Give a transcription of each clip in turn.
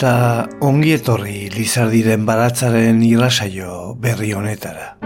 eta ongi etorri Lizardiren baratzaren irrasaio berri honetara.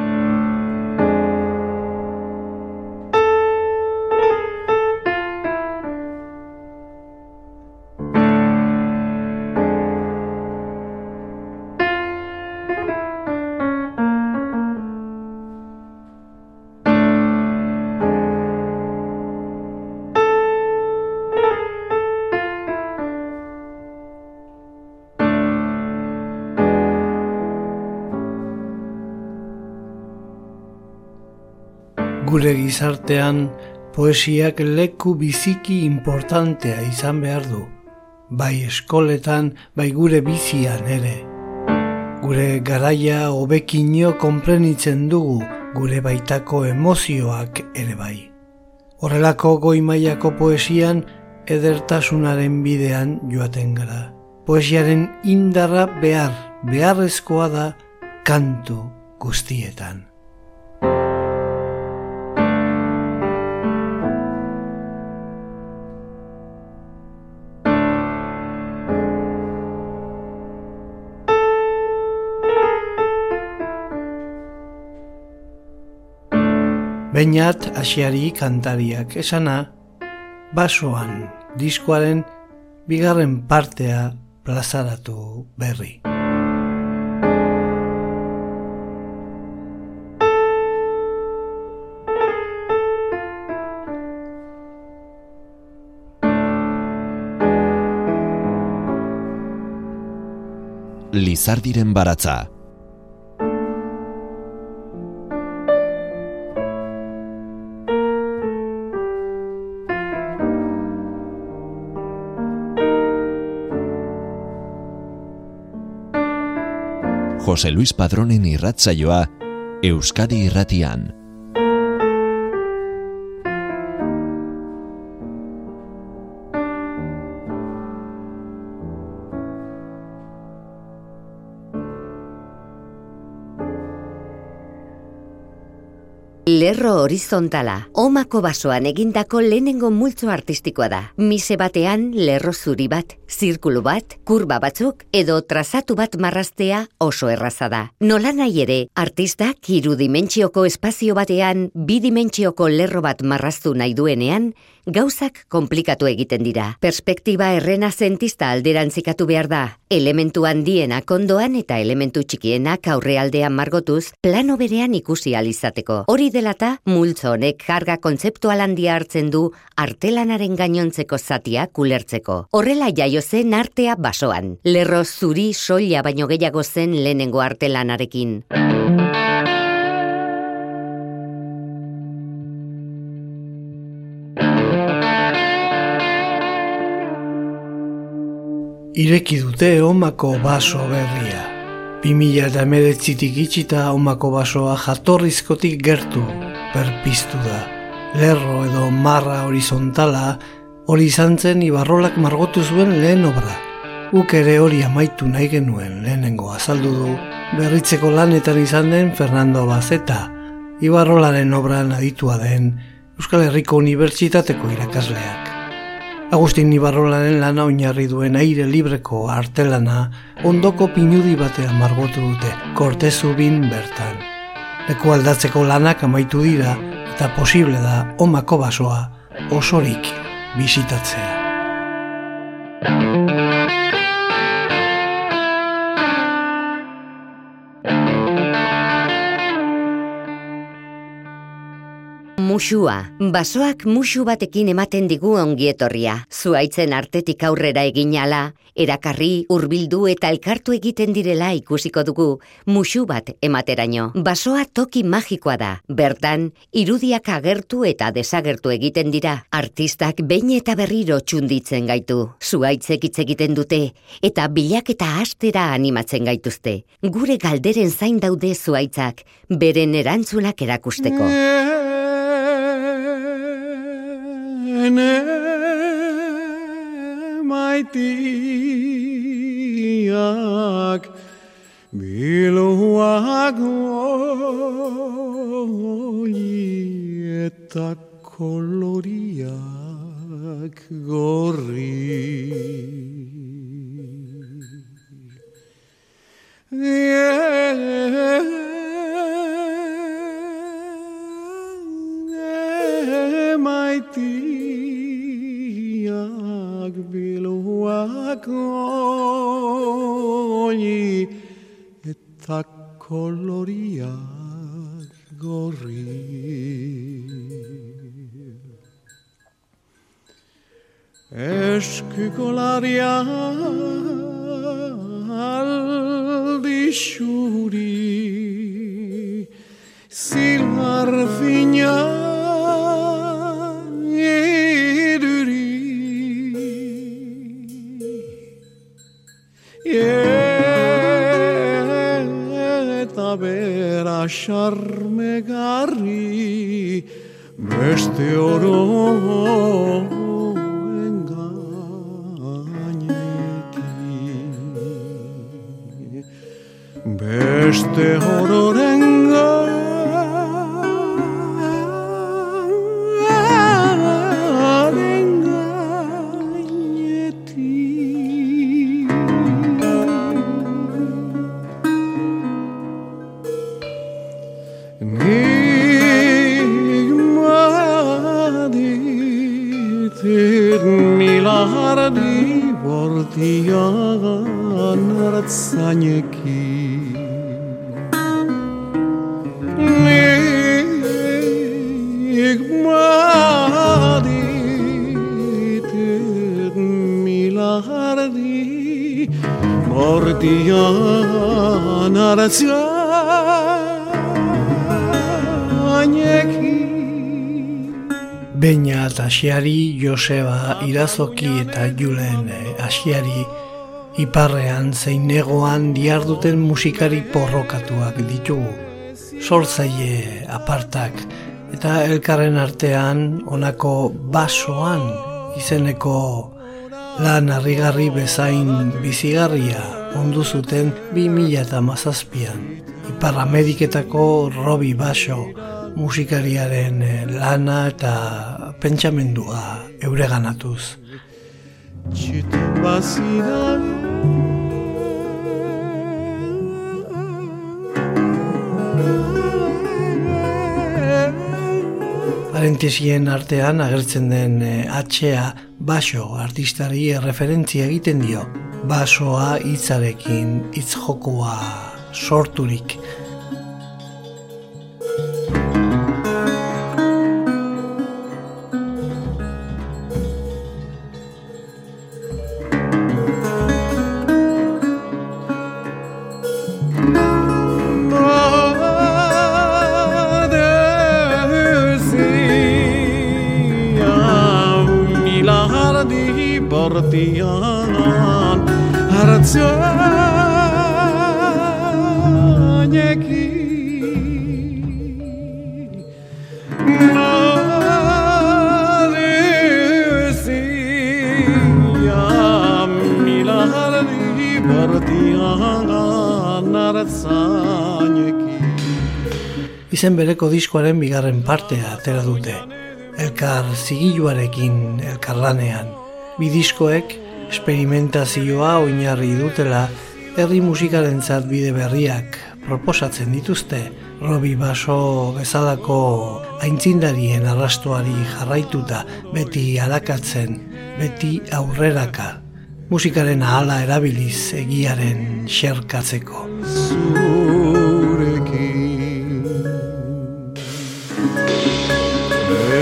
Gizartean poesiak leku biziki importantea izan behar du, bai eskoletan, bai gure bizian ere. Gure garaia hobekinio konprenitzen dugu gure baitako emozioak ere bai. Horrelako goi mailako poesian edertasunaren bidean joaten gara. Poesiaren indarra behar, beharrezkoa da kantu guztietan. Beinat asiari kantariak esana, basoan diskoaren bigarren partea plazaratu berri. Lizardiren baratza Jose Luis Padronen irratzaioa Euskadi irratian. Horizontala, omako basoan egindako lehenengo multzo artistikoa da. Mise batean, lerro zuri bat, zirkulu bat, kurba batzuk, edo trazatu bat marraztea oso erraza da. Nola nahi ere, artistak irudimentzioko espazio batean, bidimentzioko lerro bat marraztu nahi duenean, gauzak komplikatu egiten dira. Perspektiba errena zentista alderantzikatu behar da. Elementu handienak ondoan eta elementu txikienak aurrealdean margotuz, plano berean ikusi alizateko. Hori delata, multzo honek karga kontzeptual handia hartzen du artelanaren gainontzeko zatia kulertzeko. Horrela jaio zen artea basoan. Lerro zuri soila baino gehiago zen lehenengo artelanarekin. Ireki dute omako baso berria. 2000 eta emeretzitik itxita omako basoa jatorrizkotik gertu perpiztu da. Lerro edo marra horizontala hori izan zen ibarrolak margotu zuen lehen obra. Uk ere hori amaitu nahi genuen lehenengo azaldu du berritzeko lanetan izan den Fernando Bazeta, ibarrolaren obran aditua den Euskal Herriko Unibertsitateko irakasleak. Agustin Ibarrolaren lana oinarri duen aire libreko artelana ondoko pinudi batean margotu dute, kortezu bin bertan. Leku aldatzeko lanak amaitu dira eta posible da omako basoa osorik bisitatzea. Musua, basoak musu batekin ematen digu ongietorria. Zuaitzen artetik aurrera egin ala, erakarri, hurbildu eta elkartu egiten direla ikusiko dugu, musu bat emateraino. Basoa toki magikoa da. Bertan, irudiak agertu eta desagertu egiten dira. Artistak behin eta berriro txunditzen gaitu. Zuaitzek hitz egiten dute eta bilak eta astera animatzen gaituzte. Gure galderen zain daude zuaitzak, beren erantzunak erakusteko. Maitiak biluak eta koloriak gorri maitiak oi eta koloriak gorri. Eskikolaria aldi xuri Zilar fina bera xarmegarri Beste oro beste hororen bortian hartzainekin. Nik maditit milardi bortian hartzainekin. Beina eta Joseba, Irazoki eta Julen Asiari iparrean zein negoan diarduten musikari porrokatuak ditugu. Sortzaile apartak eta elkarren artean honako basoan izeneko lan harrigarri bezain bizigarria ondu zuten 2000 eta mazazpian. Ipar Ameriketako Robi Baso musikariaren eh, lana eta pentsamendua eureganatuz. Txitu bazina Parentesien artean agertzen den eh, atxea baso artistari referentzia egiten dio. Basoa hitzarekin hitz jokoa sorturik. Izen bereko diskoaren bigarren partea atera dute. Elkar zigiluarekin elkarlanean. Bi diskoek esperimentazioa oinarri dutela herri musikarentzat bide berriak proposatzen dituzte. Robi Baso bezalako aintzindarien arrastuari jarraituta beti alakatzen, beti aurreraka. Musikaren ahala erabiliz egiaren xerkatzeko. zurekin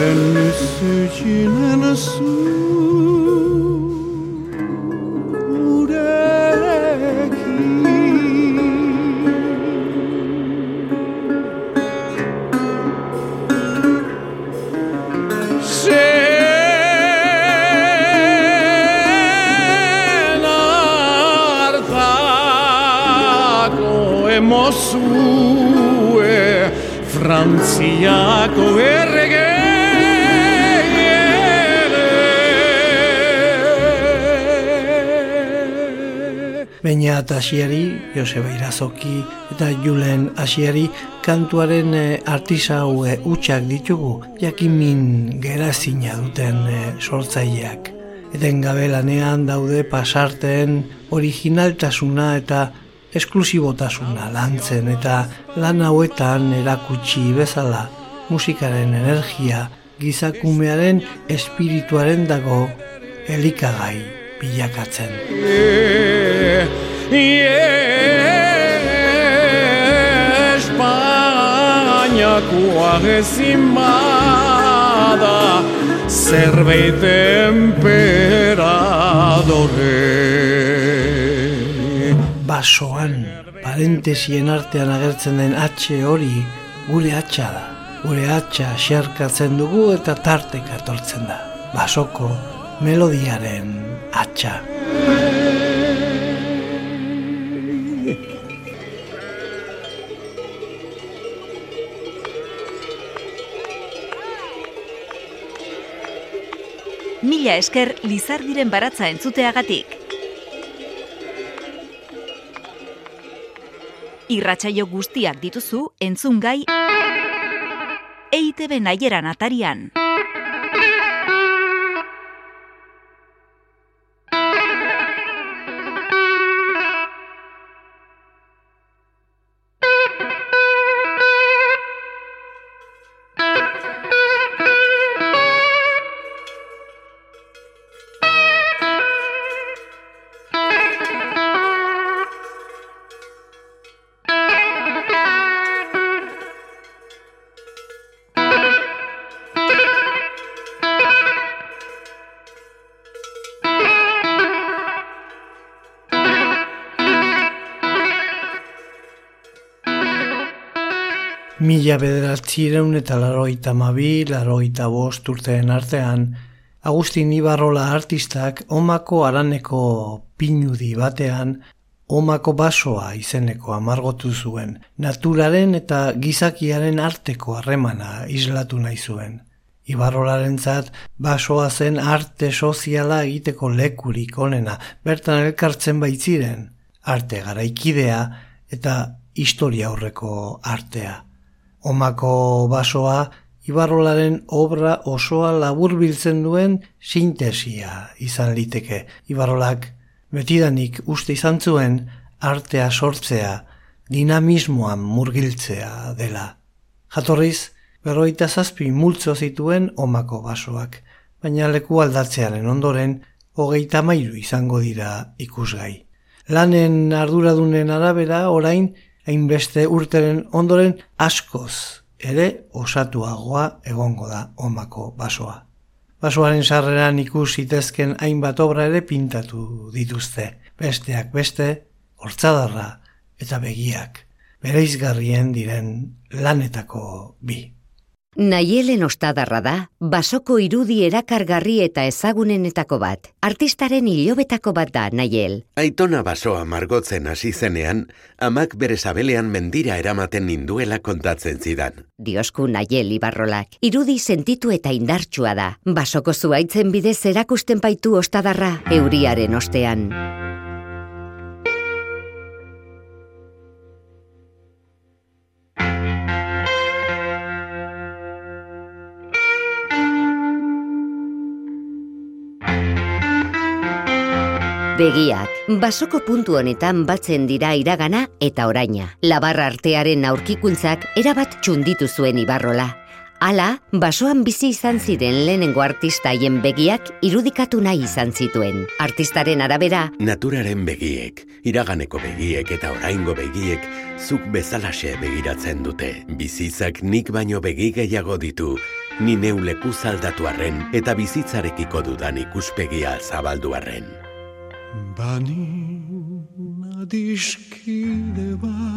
En sütinen surekin Frantziako errege Baina eta asiari, Joseba Irazoki eta Julen asiari kantuaren eh, artisaue utxak ditugu, jakimin gerazina duten eh, sortzaileak. Eten gabe lanean daude pasarteen originaltasuna eta esklusibotasuna lantzen eta lan hauetan erakutsi bezala musikaren energia gizakumearen espirituaren dago elikagai bilakatzen. Espainiakoa ezin bada zerbait emperadore. Basoan, parentesien artean agertzen den atxe hori gure atxa da. Gure atxa xerkatzen dugu eta tarteka etortzen da. Basoko melodiaren atxa. Mila esker Lizardiren baratza entzuteagatik. Irratsaio guztiak dituzu entzungai EITB naieran atarian. Mila bederatzireun eta laroita mabi, laroita bost urteen artean, Agustin Ibarrola artistak omako araneko pinudi batean omako basoa izeneko amargotu zuen, naturaren eta gizakiaren arteko harremana islatu nahi zuen. Ibarrolaren zat, basoa zen arte soziala egiteko lekurik onena, bertan elkartzen baitziren, arte garaikidea eta historia aurreko artea. Omako basoa, Ibarrolaren obra osoa labur biltzen duen sintesia izan liteke. Ibarrolak betidanik uste izan zuen artea sortzea, dinamismoan murgiltzea dela. Jatorriz, berroita zazpi multzo zituen omako basoak, baina leku aldatzearen ondoren, hogeita mairu izango dira ikusgai. Lanen arduradunen arabera orain hainbeste urteren ondoren askoz ere osatuagoa egongo da omako basoa. Basoaren sarreran ikus zitezken hainbat obra ere pintatu dituzte, besteak beste, hortzadarra eta begiak, bereizgarrien diren lanetako bi. Naielen ostadarra da, basoko irudi erakargarri eta ezagunenetako bat. Artistaren hilobetako bat da, Naiel. Aitona basoa margotzen hasi zenean, amak bere sabelean mendira eramaten ninduela kontatzen zidan. Diosku Naiel Ibarrolak. Irudi sentitu eta indartsua da. Basoko zuaitzen bidez erakusten baitu ostadarra, euriaren ostean. Begiak, basoko puntu honetan batzen dira iragana eta oraina. Labarra artearen aurkikuntzak erabat txunditu zuen ibarrola. Hala, basoan bizi izan ziren lehenengo artistaien begiak irudikatu nahi izan zituen. Artistaren arabera, Naturaren begiek, iraganeko begiek eta oraingo begiek, zuk bezalaxe begiratzen dute. Bizitzak nik baino begi gehiago ditu, ni neuleku zaldatu arren eta bizitzarekiko dudan ikuspegia zabaldu arren. Banin adiskide bat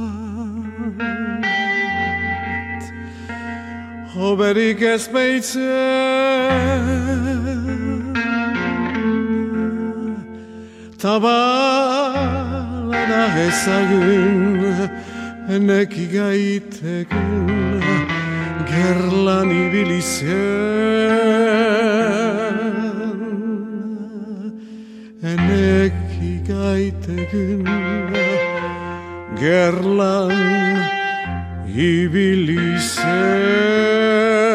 Hoberik ez beitzen Tabala da ezagun Neki gaiteken Gerlan ibilizen Eneki gaitegen gerlan ibili zen.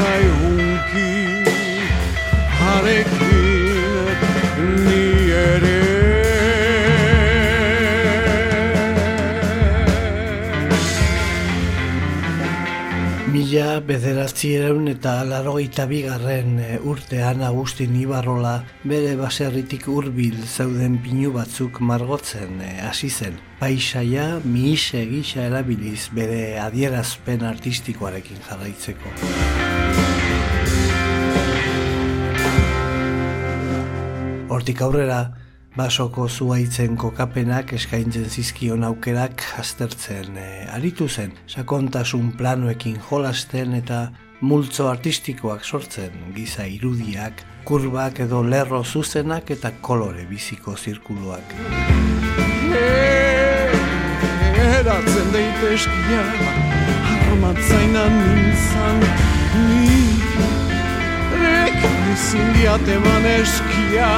Mila bederatzieun eta larogeita bigarren e, urtean Agustin Ibarrola bere baserritik hurbil zeuden pinu batzuk margotzen e, hasi zen. Paisaia miise gisa erabiliz bere adierazpen artistikoarekin jarraitzeko. Hortik aurrera, basoko zuaitzen kokapenak eskaintzen zizkion aukerak aztertzen e, aritu zen, sakontasun planuekin jolasten eta multzo artistikoak sortzen, giza irudiak, kurbak edo lerro zuzenak eta kolore biziko zirkuluak. Eratzen deite eskia, armatzainan nintzan, ni, Sicilya te van eşkıya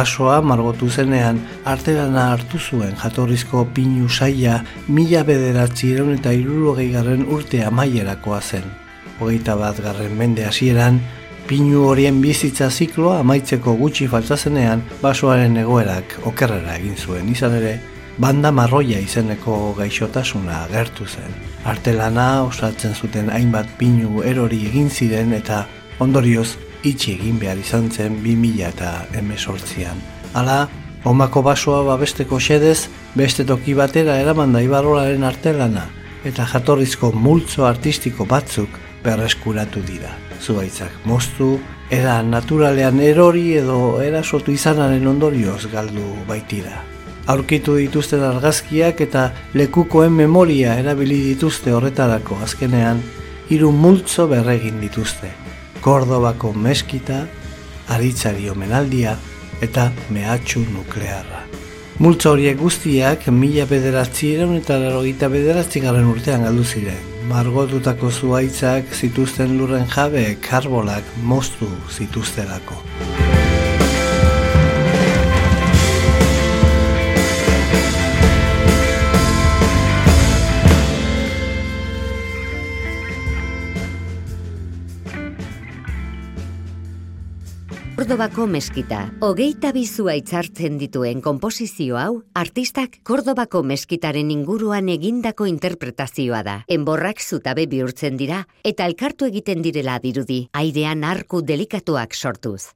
basoa margotu zenean arterana hartu zuen jatorrizko pinu saia mila bederatzi eta irurogei garren urte amaierakoa zen. Hogeita bat garren mende hasieran, pinu horien bizitza zikloa amaitzeko gutxi faltazenean basoaren egoerak okerrera egin zuen izan ere, banda marroia izeneko gaixotasuna agertu zen. Artelana osatzen zuten hainbat pinu erori egin ziren eta ondorioz itxi egin behar izan zen 2000 eta emesortzian. Hala, omako basoa babesteko xedez, beste toki batera eraman da ibarrolaren artelana, eta jatorrizko multzo artistiko batzuk berreskuratu dira. Zubaitzak moztu, era naturalean erori edo erasotu izanaren ondorioz galdu baitira. Aurkitu dituzten argazkiak eta lekukoen memoria erabili dituzte horretarako azkenean, hiru multzo berregin dituzte. Kordobako meskita, aritzari omenaldia eta mehatxu nuklearra. Multzo horiek guztiak mila bederatzieron eta larogita bederatzi garen urtean galdu ziren. Margotutako zuaitzak zituzten lurren jabe karbolak moztu zituztelako. Kordobako meskita. Hogeita bizua itzartzen dituen komposizio hau, artistak Kordobako meskitaren inguruan egindako interpretazioa da. Enborrak zutabe bihurtzen dira, eta elkartu egiten direla dirudi, airean arku delikatuak sortuz.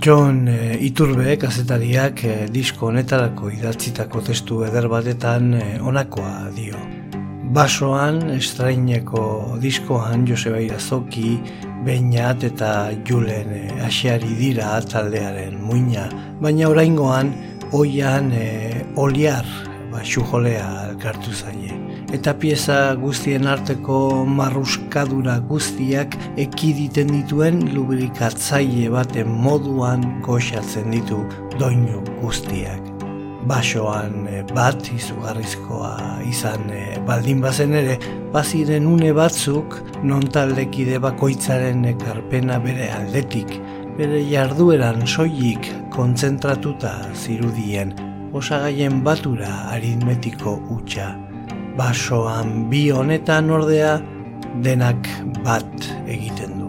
John e, Iturbe kazetariak e, disko honetarako idatzitako testu eder batetan e, onakoa dio. Basoan, estraineko diskoan Joseba Irazoki, Beñat eta Julen e, asiari dira taldearen muina, baina oraingoan oian e, oliar basu jolea elkartu zaie eta pieza guztien arteko marruskadura guztiak ekiditen dituen lubrikatzaile baten moduan goxatzen ditu doinu guztiak. Basoan eh, bat izugarrizkoa izan e, baldin bazen ere, baziren une batzuk non taldekide bakoitzaren ekarpena bere aldetik, bere jardueran soilik kontzentratuta zirudien, osagaien batura aritmetiko utxa basoan bi honetan ordea denak bat egiten du.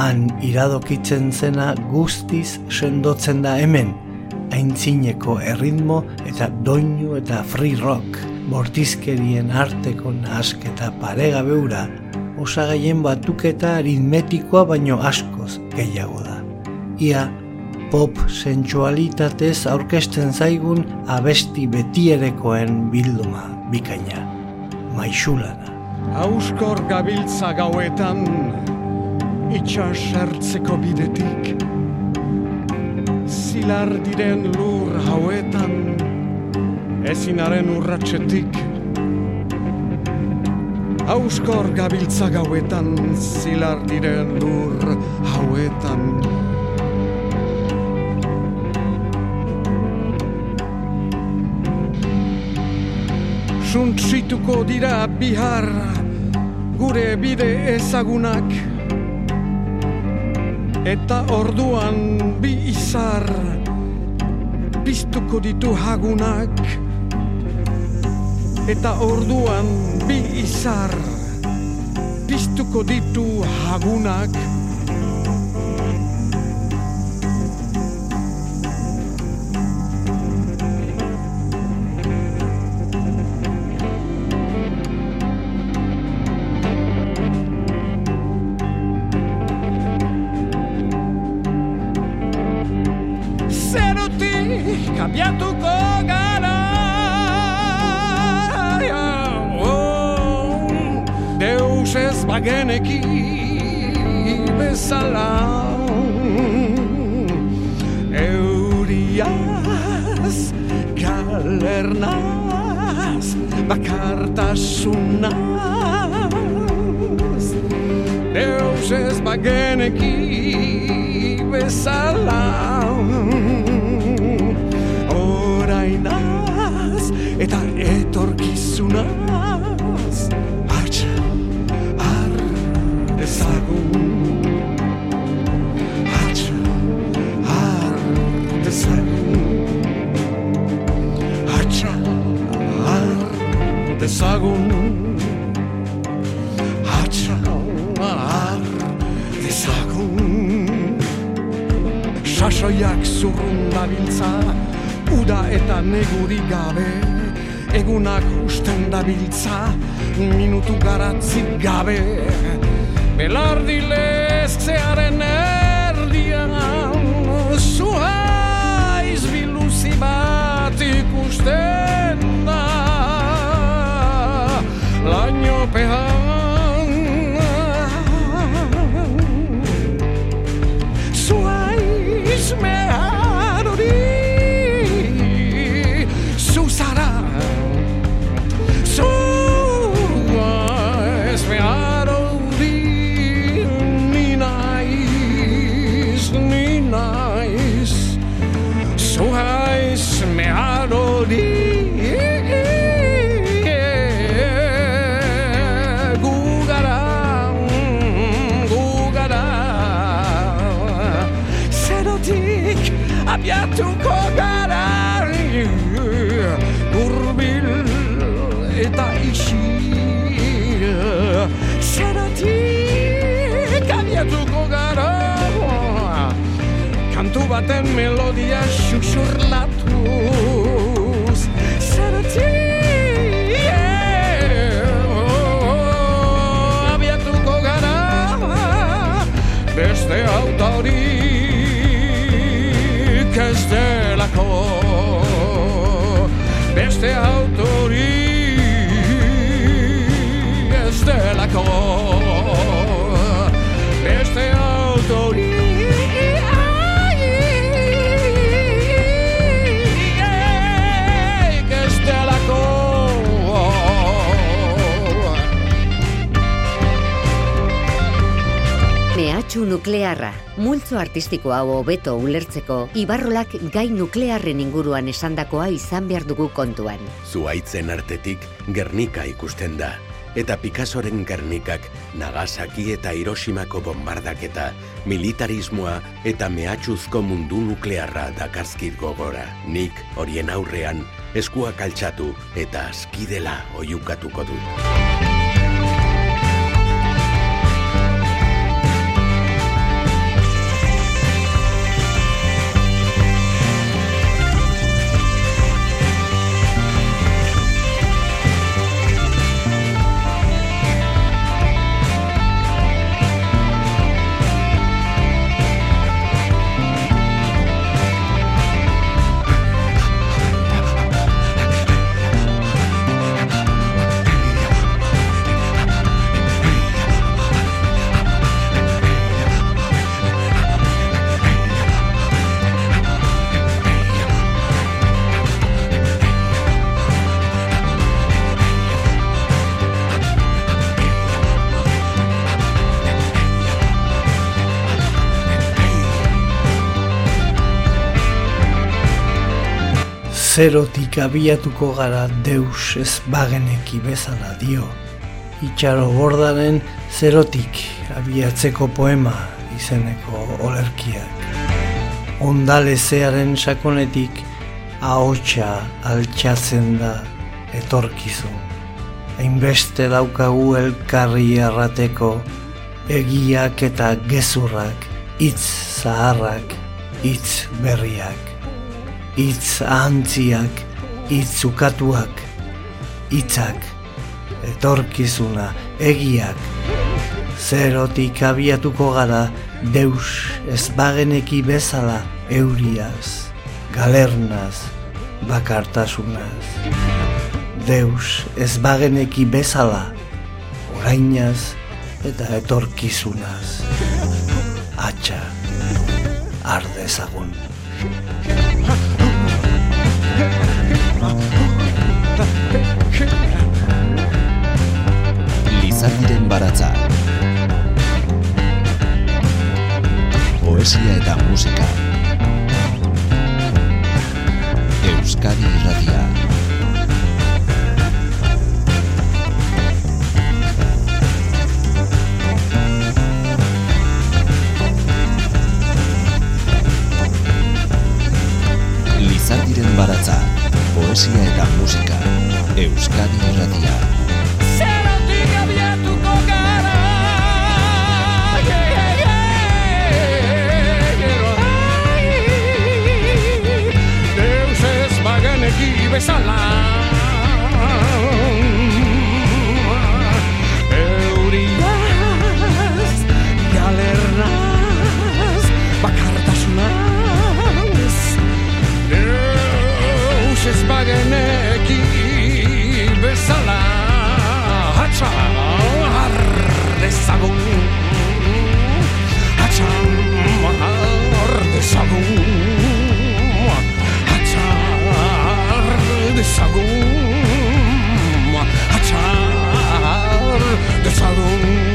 Han iradokitzen zena guztiz sendotzen da hemen, aintzineko erritmo eta doinu eta free rock, bortizkerien arteko nasketa parega beura, osagaien batuketa aritmetikoa baino askoz gehiago da. Ia, pop sensualitatez aurkesten zaigun abesti betierekoen bilduma bikaina, maixulana. Auskor gabiltza gauetan, itxas ertzeko bidetik, zilar diren lur hauetan, ezinaren urratxetik. Auskor gabiltza gauetan, zilar diren lur hauetan, Suntsituko dira bihar gure bide ezagunak. Eta orduan bi izar piztuko ditu hagunak. Eta orduan bi izar piztuko ditu hagunak bakartasunaz Deus ez bageneki bezala. Orainaz eta etorkizunaz. Dezagun Atxar dezagun. Sasoiak zurrun dabiltza Uda eta neguri gabe. Egunak usten dabiltza Minutu garatzik gabe. Belardi leztzearen erdian Zuhaiz biluzi bat ikusten Pejo. kantu baten melodia xuxurlatuz. Zerati yeah, oh, abiatuko gara beste autorik ez delako. Beste autorik ez delako. Beste autorik Mehatxu nuklearra, multzo artistiko hau hobeto ulertzeko, Ibarrolak gai nuklearren inguruan esandakoa izan behar dugu kontuan. Zuaitzen artetik Gernika ikusten da. Eta Picassoren Gernikak Nagasaki eta Hiroshimako bombardaketa, militarismoa eta mehatxuzko mundu nuklearra dakarzkit gogora. Nik horien aurrean eskuak altxatu eta askidela oiukatuko dut. Zerotik abiatuko gara deus ez bageneki bezala dio. Itxaro bordaren zerotik abiatzeko poema izeneko olerkiak. Ondalezearen sakonetik ahotsa altxatzen da etorkizun. Hainbeste daukagu elkarri errateko egiak eta gezurrak, hitz zaharrak, hitz berriak hitz ahantziak, hitz ukatuak, hitzak, etorkizuna, egiak, zerotik abiatuko gara deus ez bageneki bezala euriaz, galernaz, bakartasunaz. Deus ez bageneki bezala orainaz eta etorkizunaz. Atxa, ardezagun. Lizardiren baratza. Poesia eta musika. Euskadi Irratia. Lizardiren baratza. Poesia eta musika. Euskadi Irratia bageneki bezala Euriaz, galernaz, bakartasunaz Deus ez bageneki bezala. Hatsa har dezagun. Hatsa har dezagun dezagun Hatsa har dezagun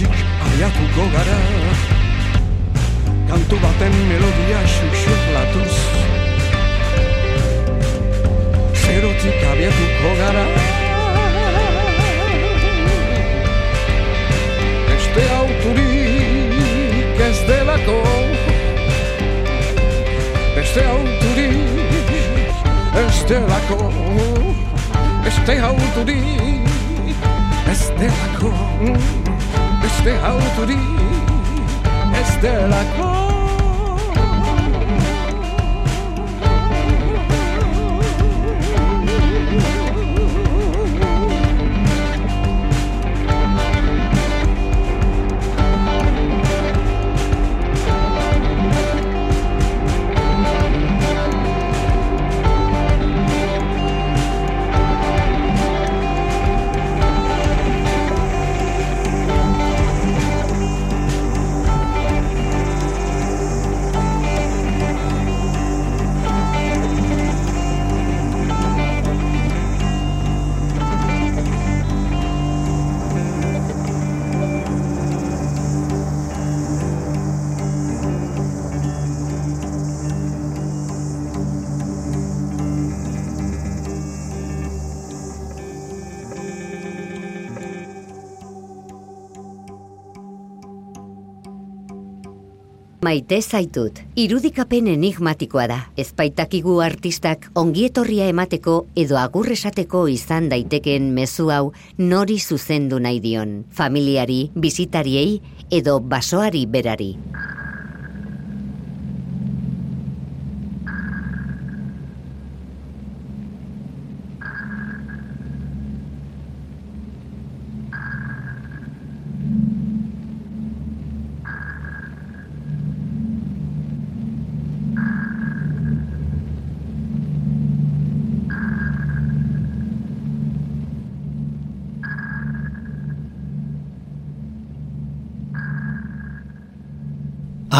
zerotik aiatuko gara. Kantu baten melodia xuxurlatuz Zerotik abiatuko gara. Beste auturik ez delako. Beste auturik ez delako. Beste auturik ez delako Beste auturik ez delako Maite zaitut, irudikapen enigmatikoa da. Ezpaitakigu artistak ongietorria emateko edo agurresateko izan daiteken mezu hau nori zuzendu nahi dion. Familiari, bizitariei edo basoari berari.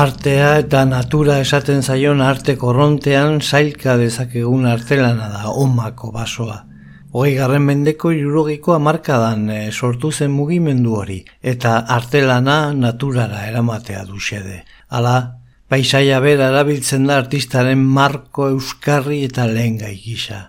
Artea eta natura esaten zaion arte korrontean zailka dezakegun artelana da omako basoa. Hogei garren mendeko irurogiko amarkadan e, sortu zen mugimendu hori, eta artelana naturara eramatea du xede. Hala, paisaia bera erabiltzen da artistaren marko euskarri eta lehen gisa.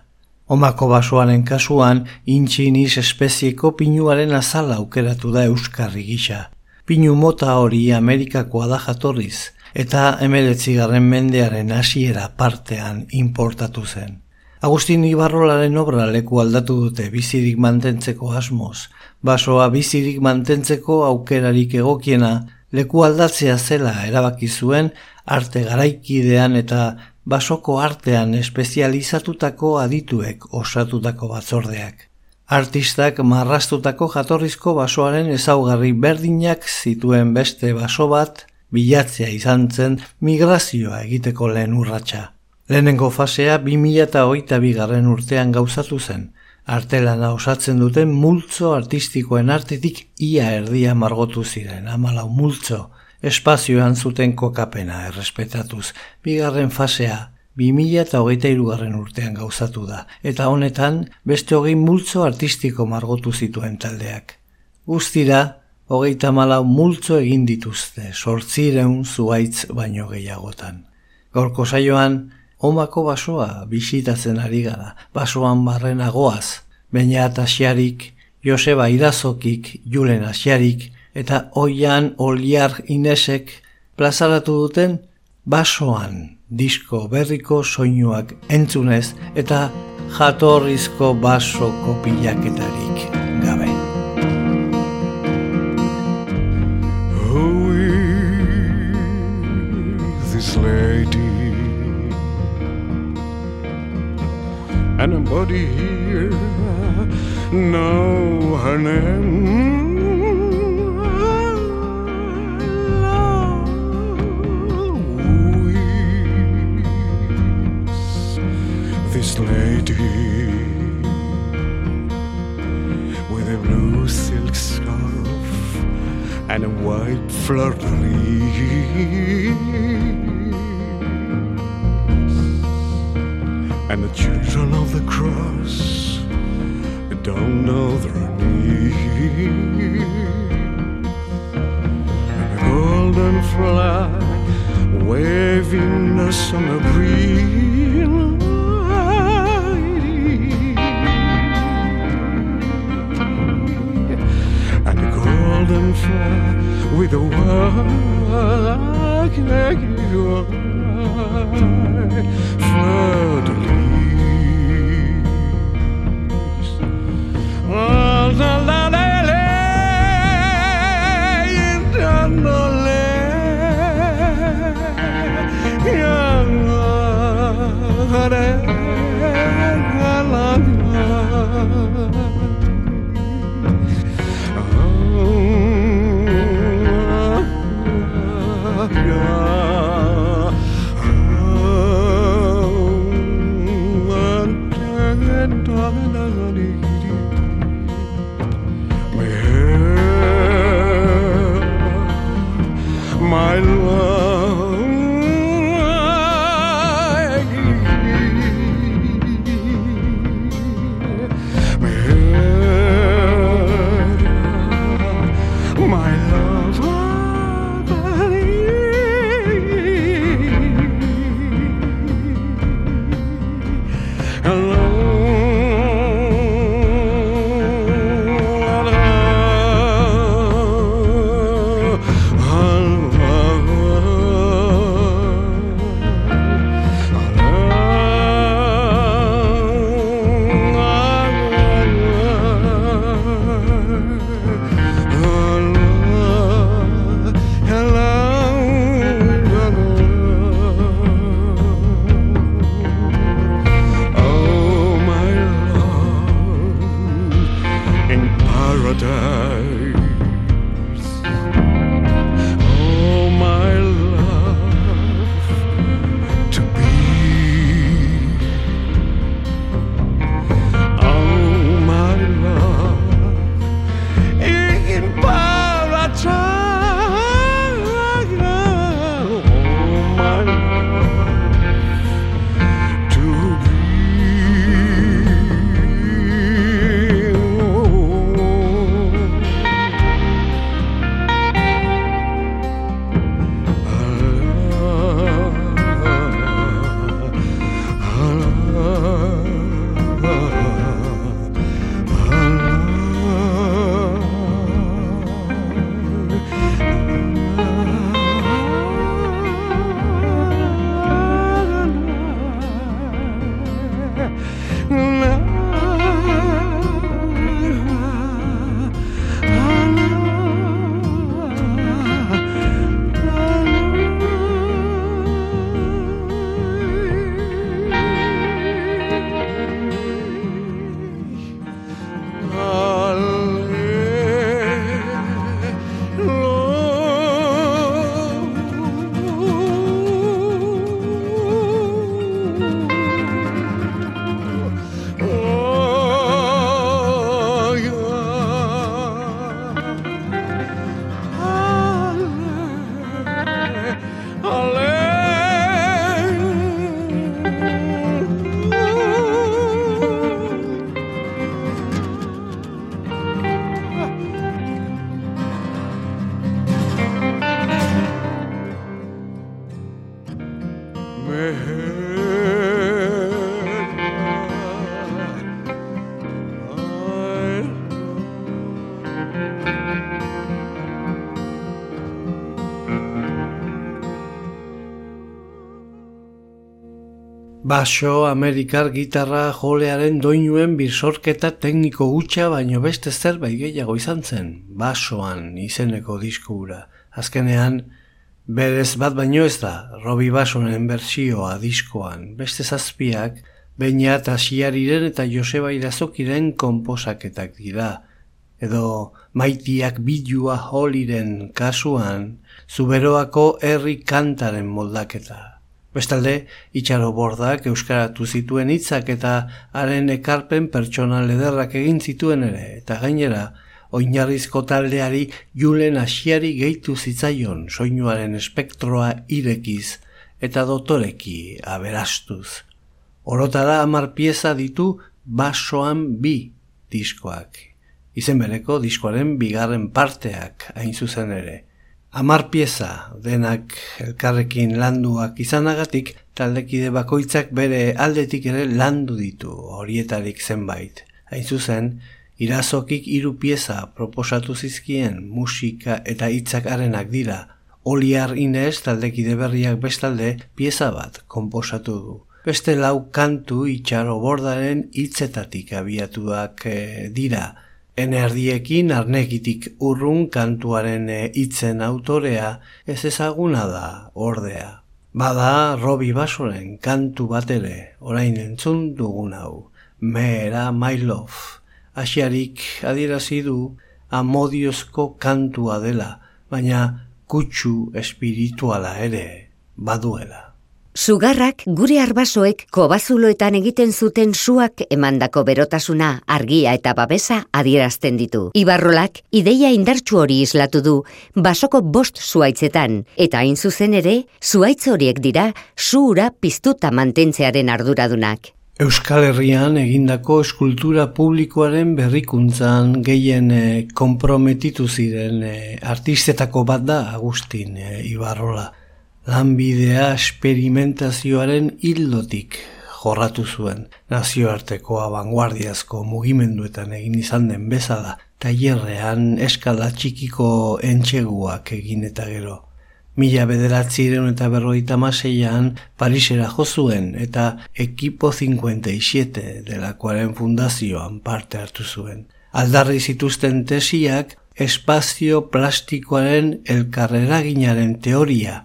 Omako basoaren kasuan, intxiniz espezieko pinuaren azala aukeratu da euskarri gisa. Pinu mota hori Amerikakoa da jatorriz, eta emeletzigarren mendearen hasiera partean importatu zen. Agustin Ibarrolaren obra leku aldatu dute bizirik mantentzeko asmoz, basoa bizirik mantentzeko aukerarik egokiena leku aldatzea zela erabaki zuen arte garaikidean eta basoko artean espezializatutako adituek osatutako batzordeak. Artistak marrastutako jatorrizko basoaren ezaugarri berdinak zituen beste baso bat bilatzea izan zen migrazioa egiteko lehen urratsa. Lehenengo fasea 2008 bigarren urtean gauzatu zen. Artelana osatzen duten multzo artistikoen artetik ia erdia margotu ziren, amalau multzo, espazioan zuten kokapena errespetatuz. Bigarren fasea bi eta hogeita irugarren urtean gauzatu da, eta honetan beste hogei multzo artistiko margotu zituen taldeak. Guztira, hogeita malau multzo egin dituzte, sortzireun zuaitz baino gehiagotan. Gorko saioan, omako basoa bisitatzen ari gara, basoan barren agoaz, baina eta Joseba Irazokik, Julen Asiarik, eta Oian Oliar Inesek plazaratu duten basoan disko berriko soinuak entzunez eta jatorrizko basoko pilaketarik gabe. Who is this lady? Anybody here know her name? This lady with a blue silk scarf and a white fleur de lis. And the children of the cross don't know their need. golden flag waving the summer breeze. with a world like you are. Fleur de lis. Oh, la, Baso Amerikar gitarra jolearen doinuen birsorketa tekniko hutsa baino beste zerbait gehiago izan zen, basoan izeneko diskura. Azkenean, berez bat baino ez da, Robi Basonen bersioa diskoan, beste zazpiak, Beina eta Siariren eta Joseba Irazokiren komposaketak dira, edo maitiak bidua holiren kasuan, zuberoako herri kantaren moldaketa. Bestalde, itxaro bordak euskaratu zituen hitzak eta haren ekarpen pertsonal ederrak egin zituen ere, eta gainera, oinarrizko taldeari julen asiari gehitu zitzaion soinuaren espektroa irekiz eta dotoreki aberastuz. Orotara hamar pieza ditu basoan bi diskoak. Izen bereko diskoaren bigarren parteak hain zuzen ere. Amar pieza denak elkarrekin landuak izanagatik, taldekide bakoitzak bere aldetik ere landu ditu horietarik zenbait. Hain zuzen, irazokik hiru pieza proposatu zizkien musika eta hitzak arenak dira. Oliar Inez taldekide berriak bestalde pieza bat konposatu du. Beste lau kantu itxaro bordaren hitzetatik abiatuak e, dira. Enerdiekin arnekitik urrun kantuaren eh, hitzen autorea ez ezaguna da ordea. Bada Robi Basoren kantu bat ere, orain entzun dugun hau, Mera My Love. Asiarik adierazi du amodiozko kantua dela, baina kutsu espirituala ere baduela. Sugarrak gure arbasoek kobazuloetan egiten zuten suak emandako berotasuna, argia eta babesa adierazten ditu. Ibarrolak ideia indartsu hori islatu du basoko bost zuaitzetan, eta hain zuzen ere, zuaitz horiek dira suura piztuta mantentzearen arduradunak. Euskal Herrian egindako eskultura publikoaren berrikuntzan gehien eh, komprometitu ziren eh, artistetako bat da Agustin eh, Ibarrola lanbidea esperimentazioaren hildotik jorratu zuen nazioarteko abanguardiazko mugimenduetan egin izan den bezala tailerrean eskala txikiko entxeguak egin eta gero. Mila bederatziren eta berroita maseian Parisera jo zuen eta ekipo 57 delakoaren fundazioan parte hartu zuen. Aldarri zituzten tesiak espazio plastikoaren elkarreraginaren teoria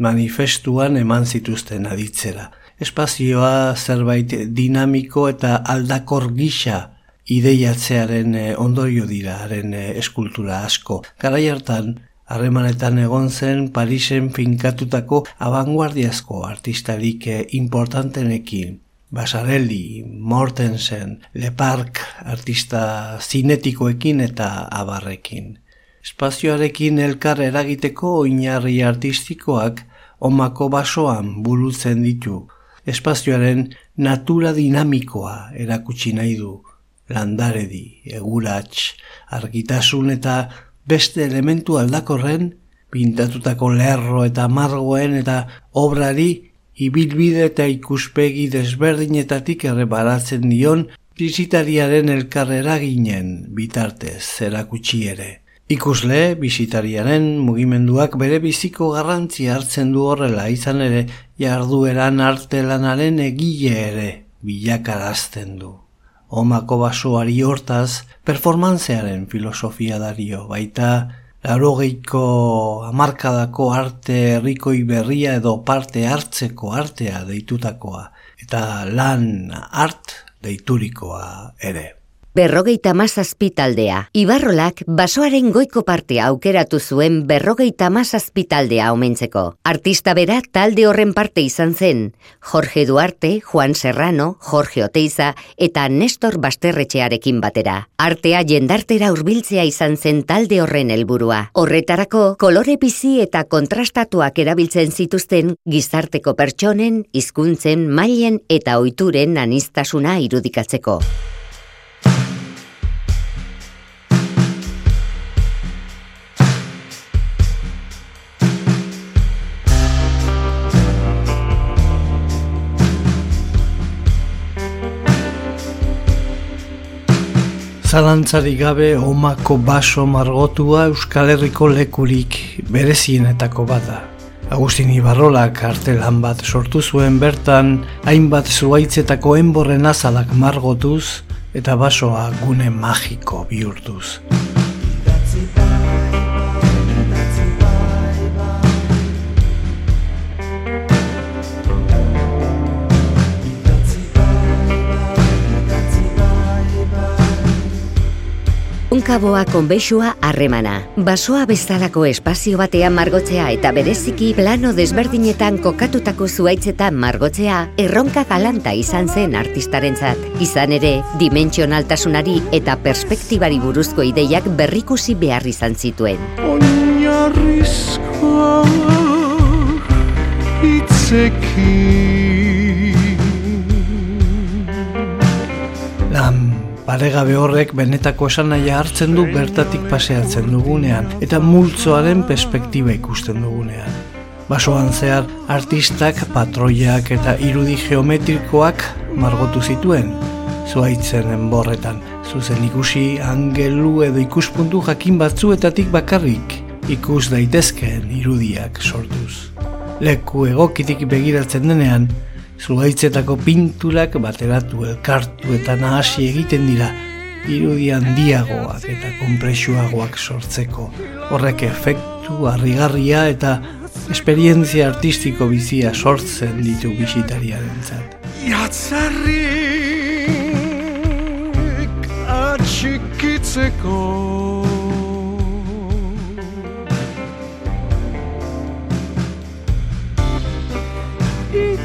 manifestuan eman zituzten aditzera. Espazioa zerbait dinamiko eta aldakor gisa ideiatzearen eh, ondorio dira haren eh, eskultura asko. Garai hartan, harremanetan egon zen Parisen finkatutako abanguardiazko artistarik eh, importantenekin. Basarelli, Mortensen, Lepark artista zinetikoekin eta abarrekin. Espazioarekin elkar eragiteko oinarri artistikoak omako basoan burutzen ditu. Espazioaren natura dinamikoa erakutsi nahi du. Landaredi, egurats, argitasun eta beste elementu aldakorren, pintatutako lerro eta margoen eta obrari ibilbide eta ikuspegi desberdinetatik erreparatzen dion bizitariaren elkarrera ginen bitartez erakutsi ere. Ikusle, bisitariaren mugimenduak bere biziko garrantzi hartzen du horrela izan ere jardueran artelanaren egile ere bilakarazten du. Omako basoari hortaz, performantzearen filosofia dario, baita laurogeiko amarkadako arte herrikoi berria edo parte hartzeko artea deitutakoa, eta lan art deiturikoa ere. Berrogeita mazazpi taldea. Ibarrolak basoaren goiko partea aukeratu zuen berrogeita mazazpi taldea omentzeko. Artista bera talde horren parte izan zen. Jorge Duarte, Juan Serrano, Jorge Oteiza eta Nestor Basterretxearekin batera. Artea jendartera hurbiltzea izan zen talde horren helburua. Horretarako, kolore bizi eta kontrastatuak erabiltzen zituzten gizarteko pertsonen, hizkuntzen, mailen eta oituren anistasuna irudikatzeko. Zalantzari gabe omako baso margotua Euskal Herriko lekurik berezienetako bada. Agustin Ibarrolak artelan bat sortu zuen bertan, hainbat zuaitzetako enborren azalak margotuz eta basoa gune magiko bihurtuz. Unkaboa konbeixua harremana. Basoa bezalako espazio batean margotzea eta bereziki plano desberdinetan kokatutako zuaitzetan margotzea erronka galanta izan zen artistarentzat. Izan ere, dimentsionaltasunari eta perspektibari buruzko ideiak berrikusi behar izan zituen. Oinarrizkoa itzekin Paregabe horrek benetako esanaia hartzen du bertatik paseatzen dugunean eta multzoaren perspektiba ikusten dugunean. Basoan zehar artistak, patroiak eta irudi geometrikoak margotu zituen, zuaitzen enborretan, zuzen ikusi angelu edo ikuspuntu jakin batzuetatik bakarrik ikus daitezkeen irudiak sortuz. Leku egokitik begiratzen denean, zuaitzetako pinturak bateratu elkartu eta nahasi egiten dira irudi handiagoak eta konpresuagoak sortzeko. Horrek efektu, harrigarria eta esperientzia artistiko bizia sortzen ditu bisitariaren zat. Jatzarrik atxikitzeko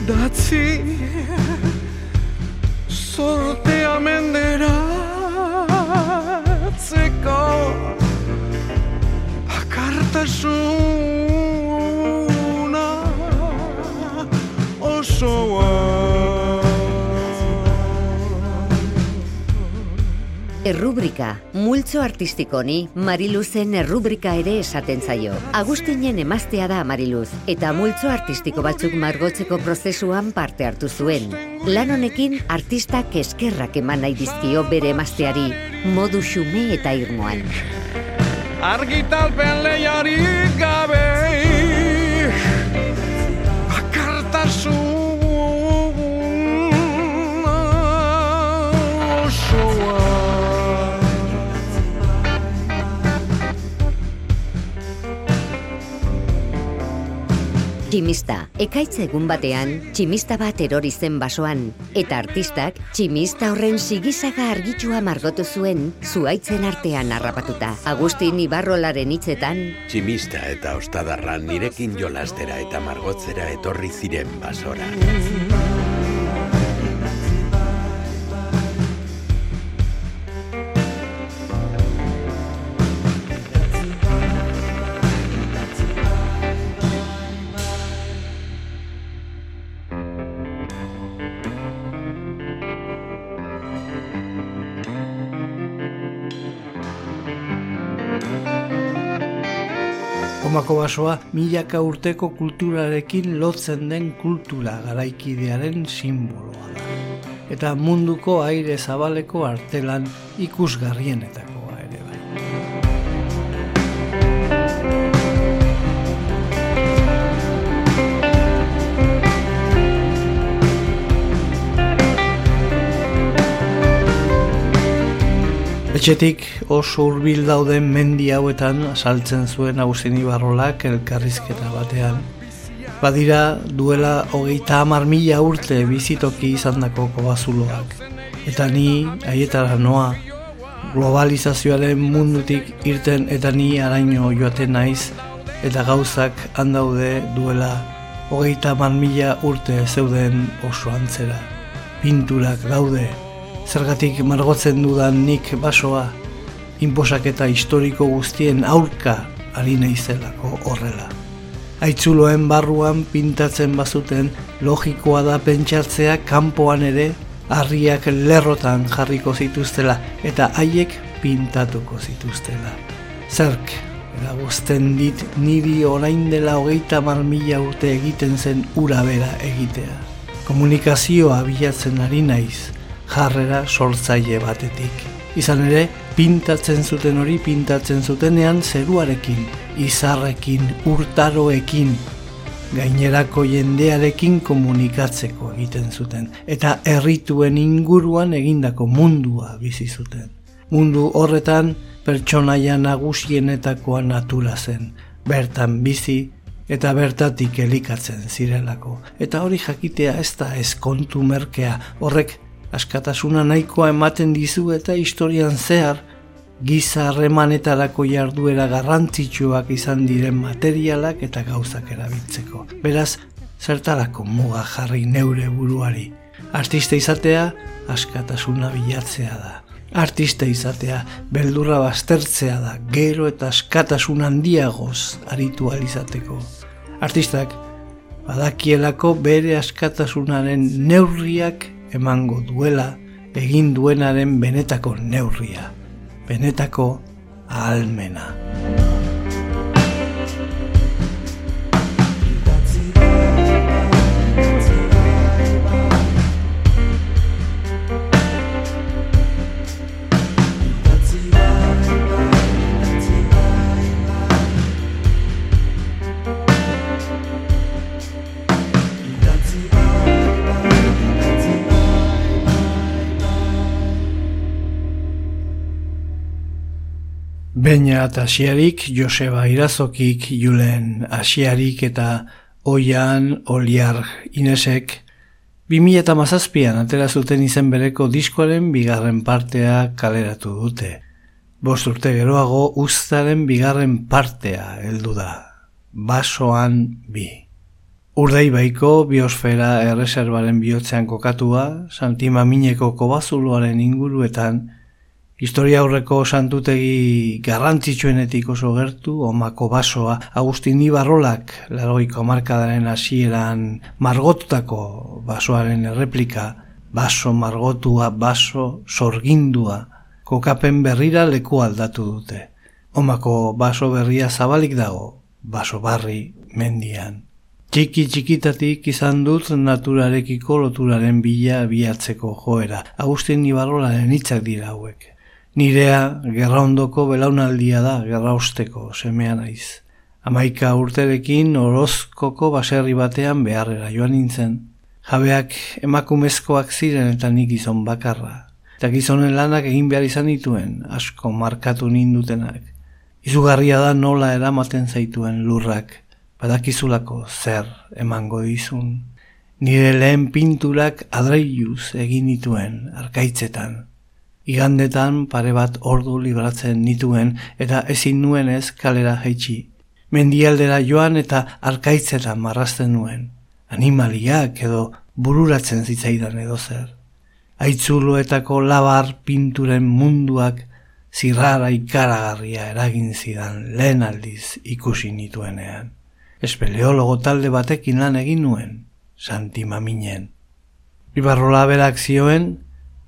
idatzi sortea menderatzeko akartasuna osoa Errubrika, multzo artistiko honi Mariluzen errubrika ere esaten zaio. Agustinen emaztea da Mariluz, eta multzo artistiko batzuk margotzeko prozesuan parte hartu zuen. Lan honekin artistak eskerrak eman nahi dizkio bere emazteari, modu xume eta irmoan. argitalpen lehiarik gabe Tximista, ekaitz egun batean, tximista bat erori zen basoan, eta artistak tximista horren sigisaga argitsua margotu zuen zuaitzen artean harrapatuta. Agustin Ibarrolaren hitzetan, Tximista eta ostadarra nirekin jolastera eta margotzera etorri ziren basora. Omako basoa milaka urteko kulturarekin lotzen den kultura garaikidearen simboloa da. Eta munduko aire zabaleko artelan ikusgarrienetakoa Etxetik oso hurbil dauden mendi hauetan saltzen zuen Agustin Ibarrolak elkarrizketa batean. Badira duela hogeita hamar mila urte bizitoki izandako kobazuloak. Eta ni haietara noa globalizazioaren mundutik irten eta ni araño joaten naiz eta gauzak handaude duela hogeita hamar mila urte zeuden oso antzera. Pinturak daude, zergatik margotzen dudan nik basoa, inposaketa historiko guztien aurka ari naizelako horrela. Aitzuloen barruan pintatzen bazuten logikoa da pentsatzea kanpoan ere harriak lerrotan jarriko zituztela eta haiek pintatuko zituztela. Zerk, eragozten dit niri orain dela hogeita mar mila urte egiten zen ura bera egitea. Komunikazioa bilatzen ari naiz, jarrera sortzaile batetik. Izan ere, pintatzen zuten hori pintatzen zutenean zeruarekin, izarrekin, urtaroekin, gainerako jendearekin komunikatzeko egiten zuten, eta herrituen inguruan egindako mundua bizi zuten. Mundu horretan pertsonaia nagusienetakoa natura zen, bertan bizi eta bertatik elikatzen zirelako. Eta hori jakitea ez da eskontu merkea, horrek askatasuna nahikoa ematen dizu eta historian zehar giza harremanetarako jarduera garrantzitsuak izan diren materialak eta gauzak erabiltzeko. Beraz, zertarako muga jarri neure buruari. Artista izatea, askatasuna bilatzea da. Artista izatea, beldurra baztertzea da, gero eta askatasun handiagoz aritu izateko. Artistak, badakielako bere askatasunaren neurriak emango duela egin duenaren benetako neurria, benetako ahalmena. Beina eta asiarik, Joseba Irazokik, Julen asiarik eta Oian, Oliar, Inesek, 2000 eta mazazpian atera zuten izen bereko diskoaren bigarren partea kaleratu dute. Bost urte geroago ustaren bigarren partea heldu da. Basoan bi. Urdei baiko biosfera erreserbaren bihotzean kokatua, Santima Mineko kobazuloaren inguruetan, Historia aurreko santutegi garrantzitsuenetik oso gertu, omako basoa, Agustin Ibarrolak, laroiko markadaren hasieran margotutako basoaren erreplika, baso margotua, baso sorgindua, kokapen berrira leku aldatu dute. Omako baso berria zabalik dago, baso barri mendian. Txiki txikitatik izan dut naturarekiko loturaren bila biatzeko joera. Agustin Ibarrolaren hitzak dira hauek. Nirea gerra ondoko belaunaldia da gerra usteko semea naiz. Amaika urterekin orozkoko baserri batean beharrera joan nintzen. Jabeak emakumezkoak ziren eta nik gizon bakarra. Eta gizonen lanak egin behar izan dituen, asko markatu nindutenak. Izugarria da nola eramaten zaituen lurrak, badakizulako zer emango dizun. Nire lehen pinturak adreiuz egin dituen arkaitzetan. Igandetan pare bat ordu libratzen nituen eta ezin nuen ez kalera jaitsi. Mendialdera joan eta arkaitzera marrazten nuen. Animaliak edo bururatzen zitzaidan edo zer. Aitzuloetako labar pinturen munduak zirrara ikaragarria eragin zidan lehen aldiz ikusi nituenean. Espeleologo talde batekin lan egin nuen, Santi Maminen. Ibarrola berak zioen,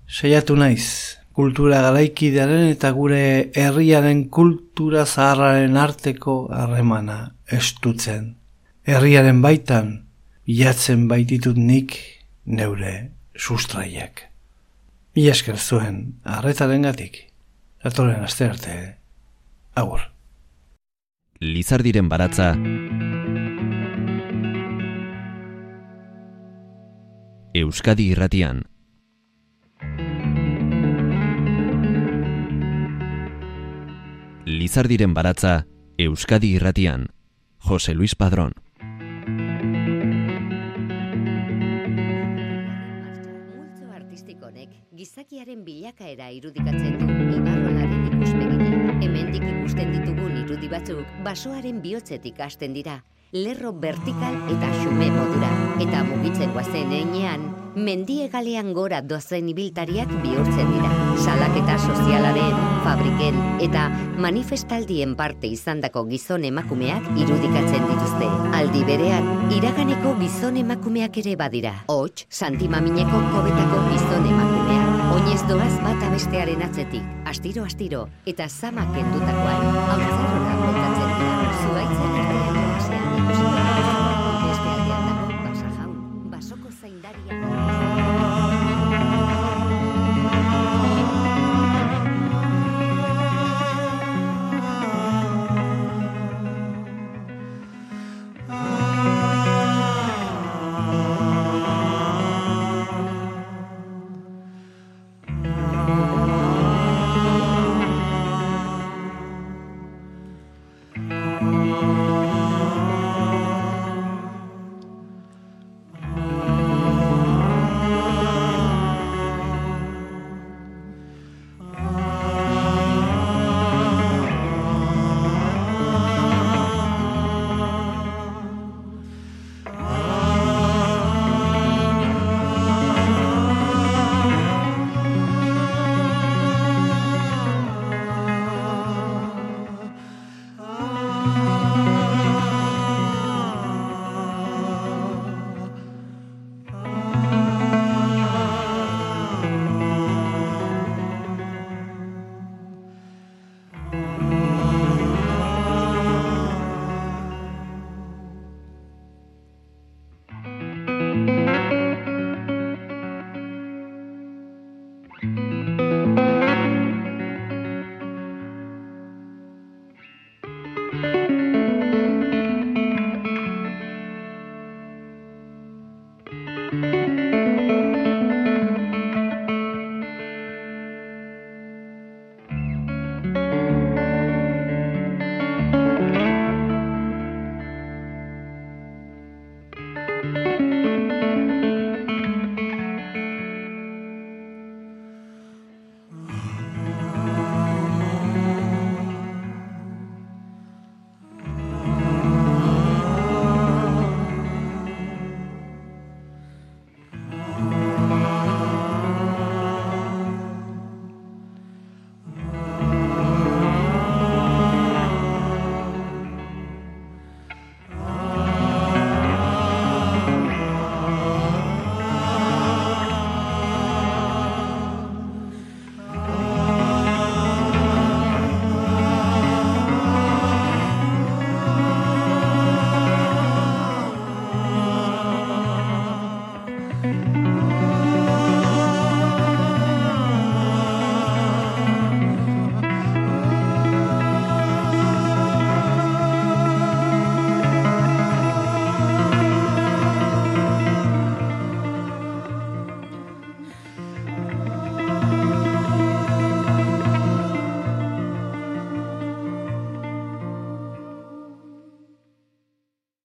seiatu naiz, kultura garaikidearen eta gure herriaren kultura zaharraren arteko harremana estutzen. Herriaren baitan, bilatzen baititut nik neure sustraiak. Mila esker zuen, arretaren gatik, datoren aste arte, agur. Lizardiren baratza Euskadi irratian Lizardiren baratza Euskadi irratian Jose Luis Padrón Multzo artistikonek gizakiaren bilakaera irudikatzen du ibarrolaren ikuspegitik. Hemendik ikusten ditugun irudi batzuk basoaren bihotzetik hasten dira. Lerro vertikal eta xume modura. Eta mugitzen guazen einean, mendiegalean gora dozen ibiltariak bihurtzen dira. Salaketa sozialaren, fabriken eta manifestaldien parte izandako gizon emakumeak irudikatzen dituzte. Aldi berean, iraganeko gizon emakumeak ere badira. Hots, santimamineko kobetako gizon emakumeak. Oinez doaz bata bestearen atzetik, astiro astiro, eta zamak kendutakoan, hau bueltatzen dira, zuaitzen.